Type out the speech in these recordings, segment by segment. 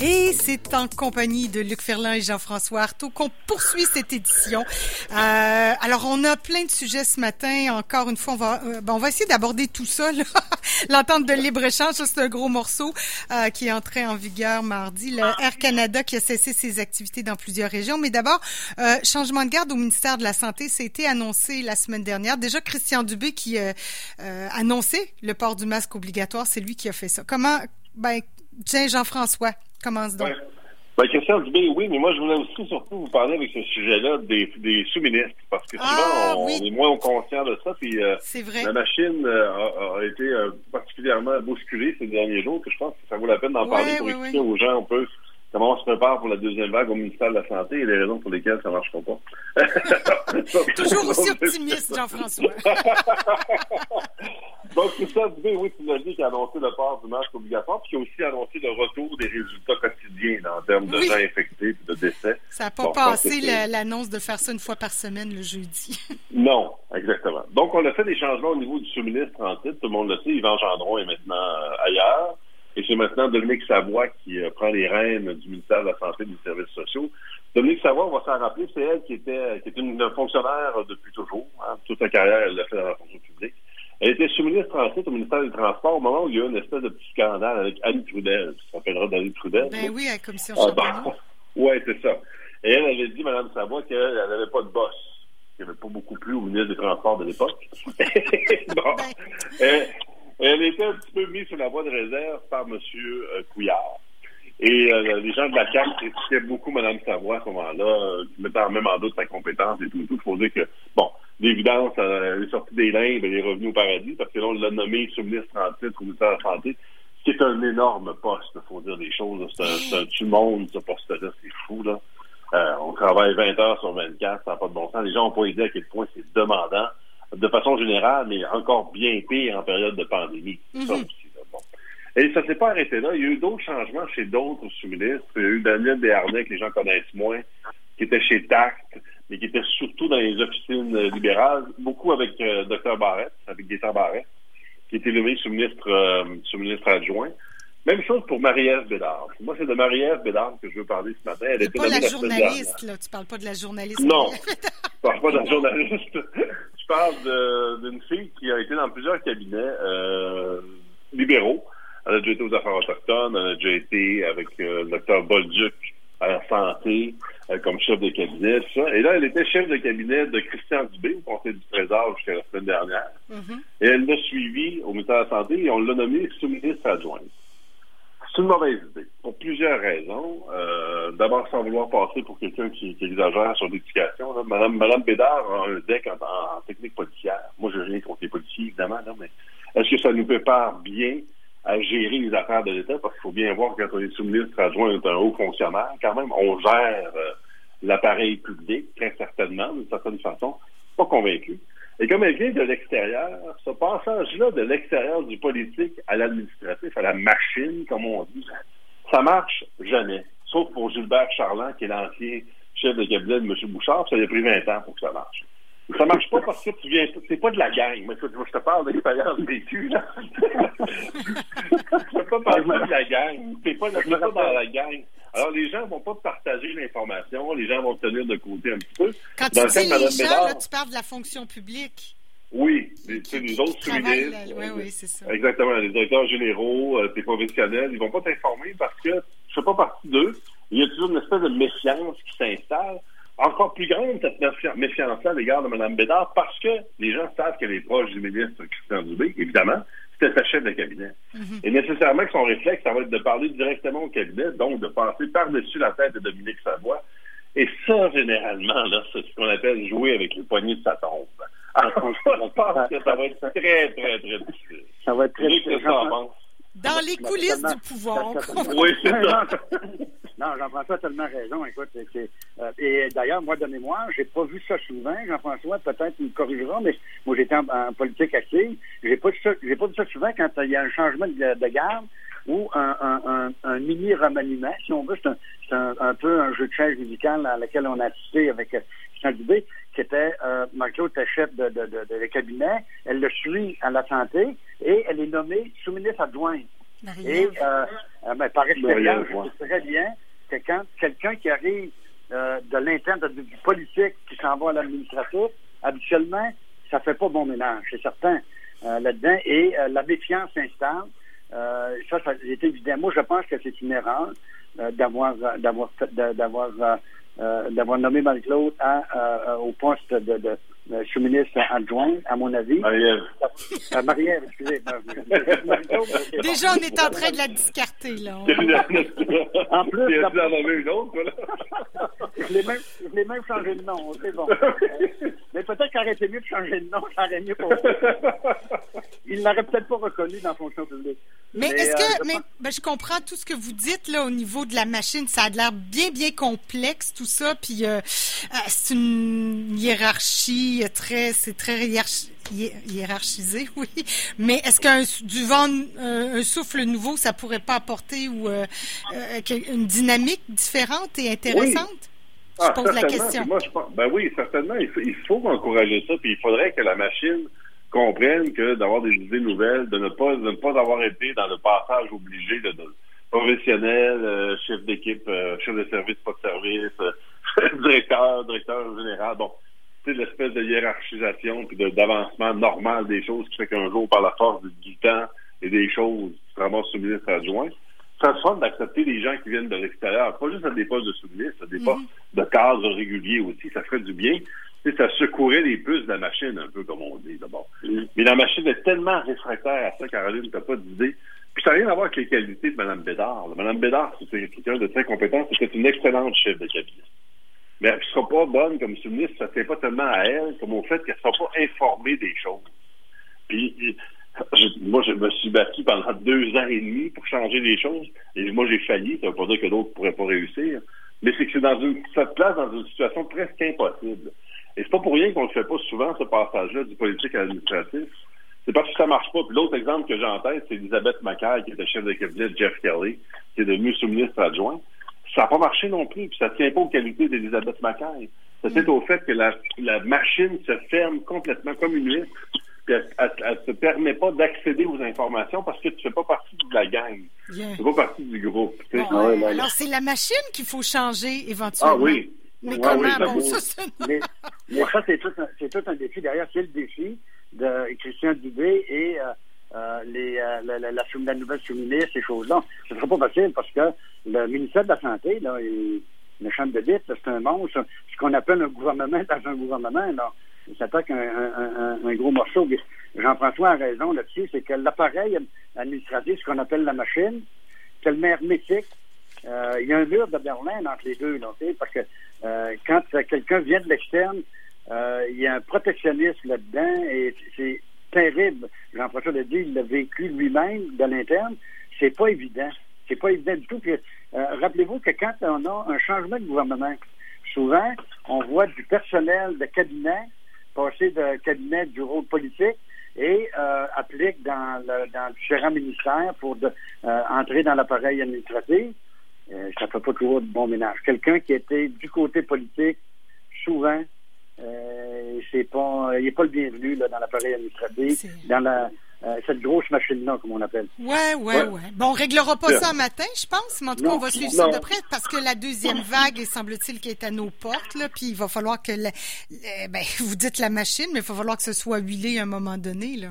Et c'est en compagnie de Luc Ferland et Jean-François Artaud qu'on poursuit cette édition. Euh, alors, on a plein de sujets ce matin. Encore une fois, on va, euh, ben, on va essayer d'aborder tout ça. L'entente de libre-échange, c'est un gros morceau euh, qui est entré en vigueur mardi. Le Air Canada qui a cessé ses activités dans plusieurs régions. Mais d'abord, euh, changement de garde au ministère de la Santé, ça a été annoncé la semaine dernière. Déjà, Christian Dubé qui euh, annonçait le port du masque obligatoire, c'est lui qui a fait ça. Comment, ben, tiens, Jean-François, commence donc. Ouais. Ben, Christian Dubé, oui, mais moi, je voulais aussi surtout vous parler avec ce sujet-là des, des sous-ministres, parce que souvent, Ah, on, oui. est moins conscient de ça, puis euh, C'est vrai. la machine euh, a, a été euh, particulièrement bousculée ces derniers jours, que je pense que ça vaut la peine d'en Ouais, parler pour ouais, expliquer ouais. aux gens un peu comment on se prépare pour la deuxième vague au ministère de la Santé et les raisons pour lesquelles ça ne marchera pas. Toujours aussi optimiste, Jean-François. Donc, Christian Dubé, oui, tu l'as dit, qui a annoncé le port du masque obligatoire, puis qui a aussi annoncé le retour des résultats quotidiens là, en termes de Oui. gens infectés et de décès. Ça n'a pas Bon, passé l'annonce de faire ça une fois par semaine le jeudi. Non, exactement. Donc, on a fait des changements au niveau du sous-ministre en titre. Tout le monde le sait, Yvan Gendron est maintenant euh, ailleurs. Et c'est maintenant Dominique Savoie qui euh, prend les rênes du ministère de la Santé et des Services sociaux. Dominique Savoie, on va s'en rappeler, c'est elle qui était, qui était une fonctionnaire depuis toujours. hein. Toute sa carrière, elle l'a fait dans la fonction publique. Elle était sous-ministre en titre au ministère des Transports au moment où il y a eu une espèce de petit scandale avec Annie Trudel. Tu te rappelleras d'Annie Trudel? Ben oui, à la commission Ah, Charbonneau. ben, ouais, c'est ça. Et elle avait dit, Mme Savoie, qu'elle n'avait pas de boss. Qu'il n'y avait pas beaucoup plu au ministre des Transports de l'époque. bon. Ben. Elle, était un petit peu mise sur la voie de réserve par M. Couillard. Et euh, les gens de la CAQ critiquaient beaucoup Mme Savoie à ce moment-là, euh, mettant même en doute sa compétence et tout. Il faut dire que, bon, d'évidence, euh, elle est sortie des limbes, elle est revenue au paradis, parce que là, on l'a nommée sous-ministre en titre au ministère de la Santé, ce qui est un énorme poste, il faut dire des choses. C'est un, un tue-monde, ce poste-là, c'est fou, là. Euh, on travaille 20 heures sur 24, ça n'a pas de bon sens. Les gens n'ont pas idée à quel point c'est demandant, de façon générale, mais encore bien pire en période de pandémie. Ça Mhm. aussi, là, bon. Et ça s'est pas arrêté là. Il y a eu d'autres changements chez d'autres sous-ministres. Il y a eu Daniel Desharnais, que les gens connaissent moins, qui était chez TACT, mais qui était surtout dans les officines libérales, beaucoup avec euh, Dr Barrett, avec Gaétan Barrett, qui était nommé sous-ministre euh, sous-ministre adjoint. Même chose pour Marie-Ève Bédard. Moi, c'est de Marie-Ève Bédard que je veux parler ce matin. Elle C'est était pas la semaine journaliste, là. Tu parles pas de la journaliste. Non. Je parle pas d'un journaliste. Je parle de- d'une fille qui a été dans plusieurs cabinets euh, libéraux. Elle a déjà été aux affaires autochtones, elle a déjà été avec euh, le docteur Bolduc à la santé euh, comme chef de cabinet, tout ça. Et là, elle était chef de cabinet de Christian Dubé au Conseil du Trésor jusqu'à la semaine dernière. Mhm. Et elle l'a suivi au ministère de la Santé et on l'a nommée sous-ministre adjointe. C'est une mauvaise idée, pour plusieurs raisons. Euh, D'abord, sans vouloir passer pour quelqu'un qui, exagère sur l'éducation. Madame, Madame Bédard a un deck en, technique policière. Moi, je rien contre les policiers, évidemment, mais est-ce que ça nous prépare bien à gérer les affaires de l'État? Parce qu'il faut bien voir que quand on est sous-ministre adjoint, on est un haut fonctionnaire. Quand même, on gère euh, l'appareil public, très certainement, d'une certaine façon. Pas convaincu. Et comme elle vient de l'extérieur, ce passage-là de l'extérieur du politique à l'administratif, à la machine, comme on dit, ça marche jamais. Sauf pour Gilbert Charland, qui est l'ancien chef de cabinet de M. Bouchard, ça a pris 20 ans pour que ça marche. Ça marche pas parce que tu viens, c'est pas de la gang. Mais écoute, je te parle d'expérience vécue, là. peux pas parler de la gang. T'es pas, pas dans la gang. Alors, les gens vont pas partager l'information. Les gens vont te tenir de côté un petit peu. Quand tu Dans cas dis les gens, Bédard, là, tu parles de la fonction publique. oui, les, tu sais, les autres qui là. Oui, oui, c'est ça. Exactement, les directeurs généraux, euh, tes professionnels, ils vont pas t'informer parce que tu fais pas partie d'eux. Il y a toujours une espèce de méfiance qui s'installe. Encore plus grande, cette méfi- méfiance-là à l'égard de Mme Bédard, parce que les gens savent qu'elle est proche du ministre Christian Dubé, évidemment, c'était sa chef de cabinet. Mhm. Et nécessairement que son réflexe, ça va être de parler directement au cabinet, donc de passer par-dessus la tête de Dominique Savoie. Et ça, généralement, là, c'est ce qu'on appelle jouer avec les poignées de sa tombe. Alors, je pense que ça va être très, très, très difficile. Ça va être très penses? Dans les coulisses du pouvoir. Oui, c'est ça. Non, Jean-François a tellement raison. Écoute, c'est- c'est, euh, et d'ailleurs, moi, de mémoire, j'ai pas vu ça souvent. Jean-François, peut-être, il me corrigera, mais moi, j'étais en, en politique active. J'ai pas, vu ça- j'ai pas vu ça souvent quand il y a un changement de, de garde ou un, un, un, un mini remaniement, si on veut. C'est un, c'est un, un peu un jeu de chaise musical à laquelle on a assisté avec euh, Christian Dubé, qui était, euh, Marc-Claude était chef de, de, de, de, de cabinet. Elle le suit à la santé et elle est nommée sous-ministre adjointe. Et euh, ben, par expérience, je sais très bien que quand quelqu'un qui arrive de l'interne, du politique, qui s'en va à l'administratif, habituellement, ça fait pas bon ménage, c'est certain, là-dedans. Et la méfiance s'installe. ça, ça est évident. Moi, je pense que c'est une erreur d'avoir d'avoir d'avoir d'avoir nommé Marie-Claude au poste de euh, sous-ministre adjoint, à mon avis. Marie-Ève. Euh, Marie-Ève, excusez. Déjà, on est en train de la discarter, là. en plus, tu en une autre, je l'ai même, même, changé de nom, c'est bon. Mais peut-être qu'il aurait été mieux de changer de nom, ça aurait mieux pour Il l'aurait peut-être pas reconnu dans la fonction publique. Mais, est-ce que, euh, mais ben, je comprends tout ce que vous dites là au niveau de la machine, ça a l'air bien bien complexe tout ça, puis c'est une hiérarchie très, c'est très hiérarchisé, oui. Mais est-ce qu'un du vent, un, souffle nouveau, ça pourrait pas apporter ou euh, euh, une dynamique différente et intéressante? Je ah, pose la question. ben oui, certainement. Il faut, encourager ça. Puis il faudrait que la machine comprenne que d'avoir des idées nouvelles, de ne pas, de ne pas avoir été dans le passage obligé de, professionnel, euh, chef d'équipe, chef de service, pas de service, directeur, directeur général. Bon, l'espèce de hiérarchisation puis d'avancement normal des choses qui fait qu'un jour, par la force du temps et des choses, tu te ramasses sous-ministre adjoint. Ça se d'accepter des gens qui viennent de l'extérieur, pas juste à des postes de sous-ministre, à des postes mm-hmm. de cadres réguliers aussi. Ça ferait du bien. Ça secourait les puces de la machine, un peu comme on dit d'abord. Mm-hmm. Mais la machine est tellement réfractaire à ça, Caroline, t'as pas d'idée. Puis ça n'a rien à voir avec les qualités de Mme Bédard. Mme Bédard, c'est quelqu'un de très compétent, c'est une excellente chef de cabinet mais elle ne sera pas bonne comme sous-ministre, ça ne tient pas tellement à elle comme au fait qu'elle ne sera pas informée des choses. Puis, moi, je me suis battu pendant deux ans et demi pour changer les choses, et moi, j'ai failli, ça ne veut pas dire que d'autres ne pourraient pas réussir, mais c'est que c'est dans une, ça te place dans une situation presque impossible. Et c'est pas pour rien qu'on ne fait pas souvent, ce passage-là, du politique à l'administratif. C'est parce que ça marche pas. Puis l'autre exemple que j'ai en tête, c'est Elisabeth Macaire, qui était chef de cabinet de Jeff Kelly, qui est devenue sous-ministre adjoint. Ça n'a pas marché non plus, puis ça ne tient pas aux qualités d'Elisabeth Macaire. Ça tient au fait que la, machine se ferme complètement comme une huître, puis elle ne te permet pas d'accéder aux informations parce que tu ne fais pas partie de la gang. Tu ne fais pas partie du groupe. Ah alors, c'est la machine qu'il faut changer éventuellement. Ah oui. Mais comment? bon, ça, ça, c'est tout, un défi. D'ailleurs, c'est le défi de Christian Dubé et euh, euh, les, euh, la, la, la, nouvelle sous-ministre, ces choses-là. Ce ne sera pas facile parce que le ministère de la Santé, là, est méchant de bite, c'est un monstre. Ce qu'on appelle un gouvernement dans un gouvernement, là, s'attaque un, un, un, gros morceau. Jean-François a raison là-dessus, c'est que l'appareil administratif, ce qu'on appelle la machine, c'est le hermétique. Euh, il y a un mur de Berlin entre les deux, parce que euh, quand quelqu'un vient de l'externe, euh, il y a un protectionnisme là-dedans et c'est terrible. Jean-François le dit, il l'a vécu lui-même de l'interne. C'est pas évident. C'est pas évident du tout. Euh, rappelez-vous que quand on a un changement de gouvernement, souvent, on voit du personnel de cabinet passer de cabinet du rôle politique et euh, applique dans, le, dans différents ministères pour euh, entrer dans l'appareil administratif. Euh, ça fait pas toujours de bon ménage. Quelqu'un qui était du côté politique, souvent, euh, c'est pas, il n'est pas le bienvenu là, dans l'appareil administratif, dans la, euh, cette grosse machine-là, comme on appelle. Ouais, ouais, ouais, Bon, on réglera pas ça matin, je pense, mais en tout cas, on va suivre ça de près parce que la deuxième vague, semble-t-il, qui est à nos portes, là, puis il va falloir que, ben, vous dites la machine, mais il va falloir que ce soit huilé à un moment donné, là.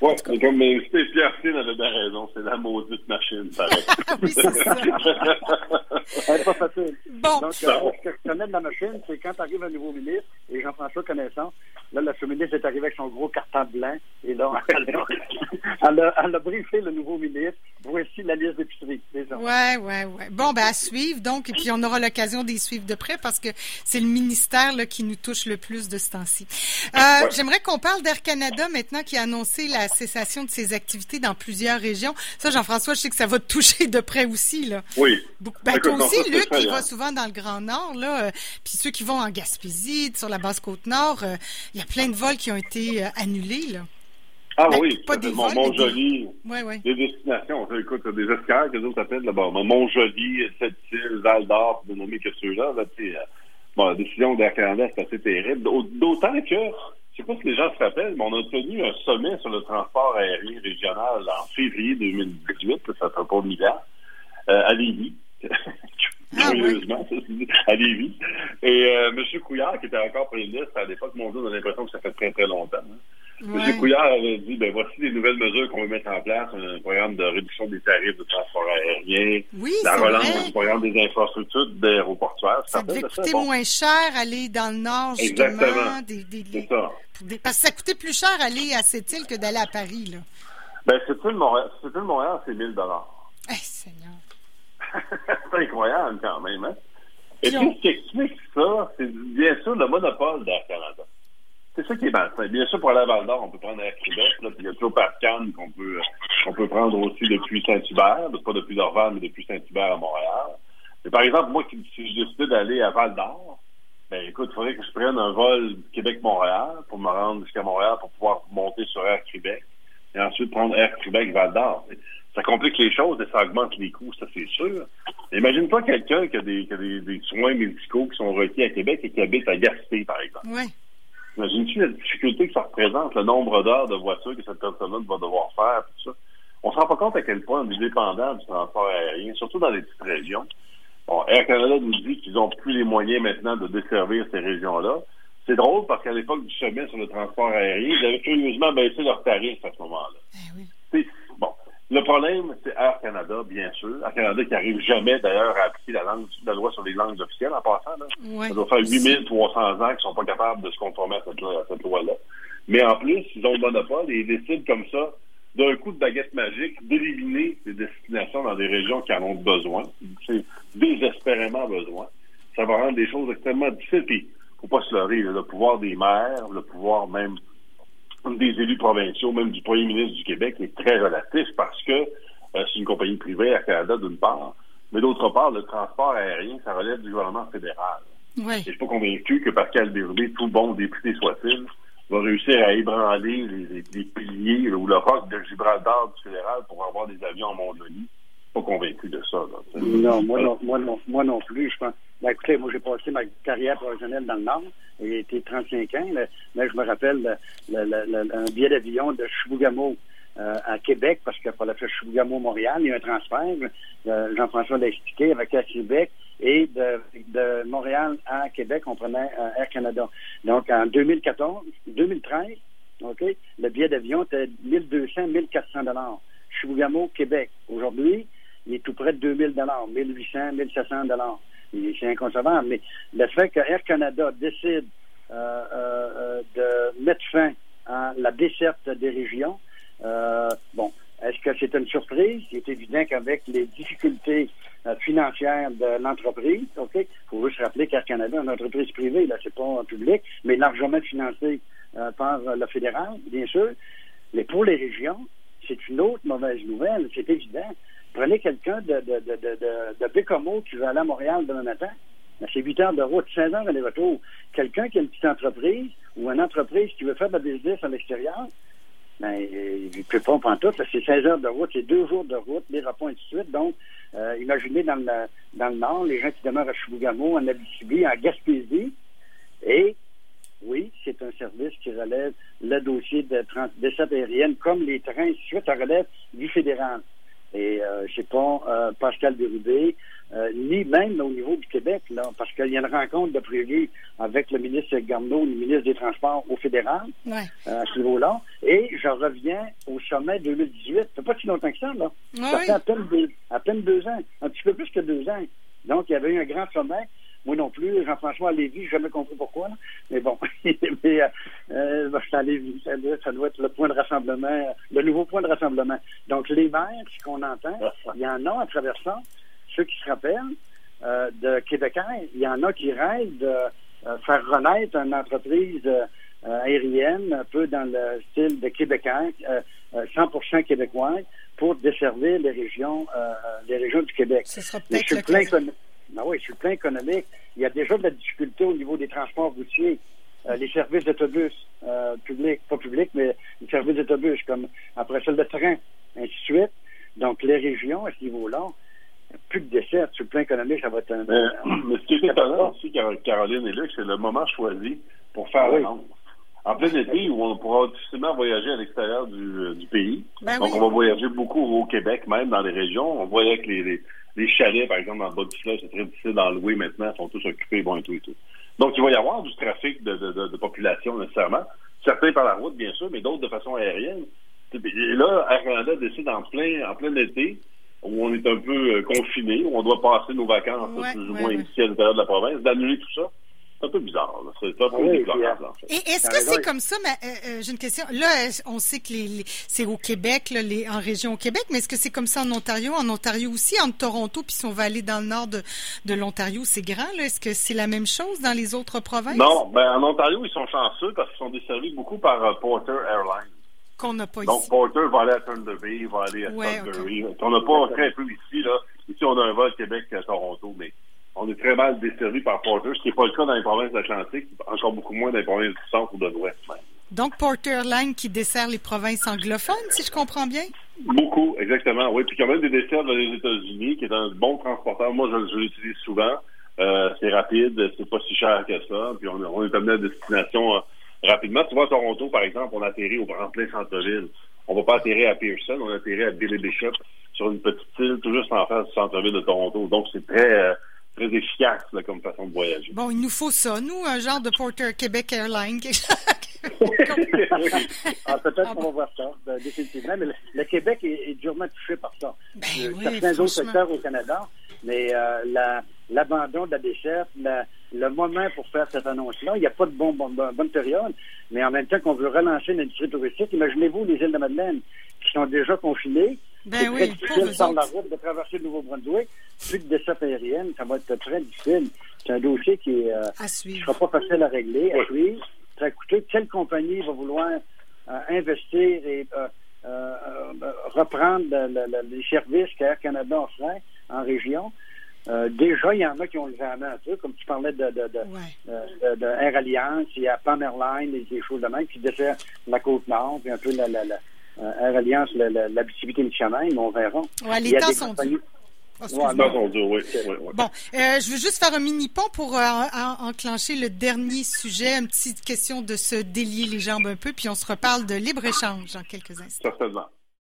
Oui, comme Pierre avait bien raison, c'est la maudite machine, pareil. oui, c'est ça. Elle pas facile. Bon. Donc, euh, ce que je connais de la machine, c'est quand arrive un nouveau ministre, et Jean-François connaissant, là, la sous-ministre est arrivée avec son gros carton blanc, et là, elle a, elle a, briefé le nouveau ministre. Voici la liste d'épicerie. Oui, oui, oui. Bon, ben, à suivre, donc, et puis on aura l'occasion d'y suivre de près parce que c'est le ministère là, qui nous touche le plus de ce temps-ci. Euh, J'aimerais qu'on parle d'Air Canada maintenant qui a annoncé la cessation de ses activités dans plusieurs régions. Ça, Jean-François, je sais que ça va te toucher de près aussi. Là. Oui. Ben, toi aussi, Luc, qui va souvent dans le Grand Nord, là, euh, puis ceux qui vont en Gaspésie, sur la Basse-Côte-Nord, euh, il y a plein de vols qui ont été annulés. Là. Ah ben, oui, pas des vols, Montjoli, des... Ouais, des destinations. Écoute, des escales que d'autres appellent là-bas. Montjoli, Sept-Îles, Val d'Or, pour ne nommer que ceux-là. Là, bon, la décision d'Air Canada, c'est assez terrible. D'autant que je sais pas si les gens se rappellent, mais on a tenu un sommet sur le transport aérien régional en février 2018, ça fait pas milliard, euh, à Lévis. Ah, Curieusement, à Lévis. Et euh, M. Couillard, qui était encore premier ministre à l'époque, mon Dieu, on a l'impression que ça fait très, très longtemps. Hein. Ouais. M. Couillard avait dit, ben voici les nouvelles mesures qu'on va mettre en place, un programme de réduction des tarifs de transport aérien, Oui, la relance vrai. du programme des infrastructures d'aéroportuaires. Ça devait coûter Bon, moins cher aller dans le nord, justement. Exactement. Des, des- C'est ça. des- parce que ça coûtait plus cher aller à cette île que d'aller à Paris, là. Ben, c'est le Montréal, c'est le Montréal, c'est 1000 dollars. Eh, Seigneur. c'est incroyable quand même, hein? Et Puis puis, on- ce qui explique ça, c'est bien sûr le monopole d'Air Canada. C'est ça qui est malsain. Bien sûr, pour aller à Val d'Or, on peut prendre Air Québec, là, puis il y a toujours Pascan qu'on peut, qu'on peut prendre aussi depuis Saint-Hubert, pas depuis Dorval, mais depuis Saint-Hubert à Montréal. Mais par exemple, moi, si je décidais d'aller à Val d'Or, ben écoute, il faudrait que je prenne un vol Québec-Montréal pour me rendre jusqu'à Montréal pour pouvoir monter sur Air Québec et ensuite prendre Air Québec Val d'Or. Ça complique les choses et ça augmente les coûts, ça c'est sûr. Imagine-toi quelqu'un qui a, des, qui a des, des soins médicaux qui sont requis à Québec et qui habite à Gaspé, par exemple. Oui. Imagine-tu la difficulté que ça représente, le nombre d'heures de voiture que cette personne-là va devoir faire, tout ça. On se rend pas compte à quel point on est dépendant du transport aérien, surtout dans les petites régions. Bon, Air Canada nous dit qu'ils n'ont plus les moyens maintenant de desservir ces régions-là. C'est drôle parce qu'à l'époque du sommet sur le transport aérien, ils avaient curieusement baissé leurs tarifs à ce moment-là. Eh oui. Problème, c'est Air Canada, bien sûr. Air Canada qui arrive jamais, d'ailleurs, à appliquer la langue, la loi sur les langues officielles en passant. Là. Ouais. Ça doit faire 8300 ans qu'ils sont pas capables de se conformer à cette, loi- à cette loi-là. Mais en plus, ils ont le monopole et ils décident comme ça, d'un coup de baguette magique, d'éliminer des destinations dans des régions qui en ont besoin. C'est désespérément besoin. Ça va rendre des choses extrêmement difficiles. Puis, faut pas se leurrer, le pouvoir des maires, le pouvoir même des élus provinciaux, même du premier ministre du Québec, est très relatif parce que euh, c'est une compagnie privée à Canada d'une part, mais d'autre part, le transport aérien, ça relève du gouvernement fédéral. Oui. Et je suis pas convaincu que Pascal Bérubé, tout bon député soit-il, va réussir à ébranler les, les- les piliers là, ou le roc de Gibraltar du fédéral pour avoir des avions en Mongolie. Pas convaincu de ça. Là. Non, moi non, moi non, moi non plus, je pense. Ben, écoutez, moi j'ai passé ma carrière professionnelle dans le Nord, j'ai été 35 ans, là, mais je me rappelle le, un billet d'avion de Chibougamau euh, à Québec, parce qu'il fallait faire Chibougamau-Montréal, il y a un transfert, euh, Jean-François l'a expliqué, avec Air Québec, et de, de Montréal à Québec, on prenait euh, Air Canada. Donc en 2014, 2013, OK, le billet d'avion était 1200, 1400 dollars. Chibougamau, Québec. Aujourd'hui, il est tout près de 2000 dollars, 1800, 1700 dollars. C'est inconcevable. Mais le fait que Air Canada décide euh, euh, euh, de mettre fin à la desserte des régions, bon, est-ce que c'est une surprise? Il est évident qu'avec les difficultés financières de l'entreprise, OK, il faut juste rappeler qu'Air Canada est une entreprise privée, là, c'est pas un public, mais largement financée par le fédéral, bien sûr. Mais pour les régions, c'est une autre mauvaise nouvelle, c'est évident. Prenez quelqu'un de, de, de, de, de, Bécomo qui veut aller à Montréal demain matin. Ben, c'est 8 heures de route, 16 heures aller-retour. Quelqu'un qui a une petite entreprise ou une entreprise qui veut faire de la business à l'extérieur, ben, il ne peut pas en tout. C'est 16 heures de route, c'est deux jours de route, des repas, et ainsi de suite. Donc, euh, imaginez dans le, dans le Nord, les gens qui demeurent à Chibougamau, en Abitibi, en Gaspésie, et oui, c'est un service qui relève le dossier de trans- desserte aérienne, comme les trains, suite, ça relève du fédéral. Et euh, c'est pas euh, Pascal Bérubé, euh, ni même au niveau du Québec, là, parce qu'il y a une rencontre de prévu avec le ministre Garneau, le ministre des Transports au fédéral, Ouais. euh, à ce niveau-là. Et je reviens au sommet 2018. Ça fait pas si longtemps que ça, là. Ah ça oui. fait à peine, deux, à peine deux ans, un petit peu plus que deux ans. Donc, il y avait eu un grand sommet. Moi non plus, Jean-François à Lévis, j'ai jamais compris pourquoi. là. Mais bon, mais, euh, euh, Lévis, ça doit, ça doit être le point de rassemblement, le nouveau point de rassemblement. Donc, les maires, ce qu'on entend, il y en a à travers ça, ceux qui se rappellent euh, de Québécois, il y en a qui rêvent de euh, faire renaître une entreprise aérienne, un peu dans le style de Québécois, euh, euh, 100% québécois, pour desservir les régions, euh, les régions du Québec. Ce sera Mais peut-être le ben oui, sur le plan économique, il y a déjà de la difficulté au niveau des transports routiers. Euh, les services d'autobus euh, publics, pas publics, mais les services d'autobus, comme après ça le train, ainsi de suite. Donc, les régions, à ce niveau-là, plus de décès. Sur le plan économique, ça va être un... Mais, mais ce qui est étonnant aussi, Car- Caroline et Luc, c'est le moment choisi pour faire Oui. l'annonce. en plein été où on pourra difficilement voyager à l'extérieur du, du pays. Ben Donc, oui. on va voyager beaucoup au Québec, même dans les régions. On voyait que les, les, les chalets, par exemple, dans le bas du fleuve, c'est très difficile d'en louer maintenant, ils sont tous occupés, bon, et tout et tout. Donc, il va y avoir du trafic de, de, de, de population, nécessairement. Certains par la route, bien sûr, mais d'autres de façon aérienne. Et là, Air Canada décide en plein, en plein été, où on est un peu euh, confiné, où on doit passer nos vacances, Ouais, plus ou ouais, moins ouais. ici à l'intérieur de la province, d'annuler tout ça. C'est un peu bizarre. C'est un peu Oui, déplorable, puis, en fait. Et est-ce que c'est comme ça, mais euh, euh, j'ai une question. Là, euh, on sait que les, les- c'est au Québec, là, les, en région au Québec, mais est-ce que c'est comme ça en Ontario? En Ontario aussi, entre Toronto, puis si on va aller dans le nord de, de l'Ontario, c'est grand, là? Est-ce que c'est la même chose dans les autres provinces? Non, ben en Ontario, ils sont chanceux parce qu'ils sont desservis beaucoup par euh, Porter Airlines. Qu'on n'a pas Donc, ici. Porter va aller à Thunder Bay, va aller à Ouais, Sudbury. On n'a pas très peu ici, là. Ici, on a un vol Québec-Toronto, mais on est très mal desservi par Porter, ce qui n'est pas le cas dans les provinces d'Atlantique, encore beaucoup moins dans les provinces du centre ou de l'ouest, même. Donc, Porter Line qui dessert les provinces anglophones, si je comprends bien? Beaucoup, exactement. Oui, puis quand même des desserts dans les États-Unis, qui est un bon transporteur. Moi, je, je l'utilise souvent. Euh, c'est rapide, c'est pas si cher que ça. Puis on, on est amené à destination euh, rapidement. Tu vois, à Toronto, par exemple, on atterrit au grand plein centre-ville. On va pas atterrir à Pearson, on atterrit à Billy Bishop sur une petite île tout juste en face du centre-ville de Toronto. Donc c'est très euh, très efficace là, comme façon de voyager. Bon, il nous faut ça, nous, un genre de Porter Québec Airline. Ah, peut-être Ah qu'on va voir ça, ben, définitivement. Mais le, le Québec est, est durement touché par ça. Ben Euh, oui, certains autres secteurs au Canada, mais euh, la- l'abandon de la la- le moment pour faire cette annonce-là, il n'y a pas de bon, bon- bon- bonne période, mais en même temps qu'on veut relancer l'industrie touristique, imaginez-vous les îles de Madeleine qui sont déjà confinées. Ben c'est oui, très difficile par la route de traverser le Nouveau-Brunswick. Plus de desserte aérienne, ça va être très difficile. C'est un dossier qui euh, ne suivre. sera pas facile à régler, à suivre, très coûteux. Quelle compagnie va vouloir euh, investir et euh, euh, euh, reprendre le- le- le- les services qu'Air Canada offrait en région? Euh, déjà, il y en a qui ont levé la main un peu, comme tu parlais de, de, de, Ouais. de- de Air Alliance, il y a Pan Airlines et des choses de même qui dessert la Côte-Nord, puis un peu la, la, la, euh, Air Alliance, chemin, mais on verra. Ouais, Il les y a temps des sont compagnies- durs. Oh. Ouais, dos, oui, oui, oui. Bon, euh, je veux juste faire un mini pont pour euh, en- enclencher le dernier sujet, une petite question de se délier les jambes un peu, puis on se reparle de libre-échange dans quelques instants. Certainement.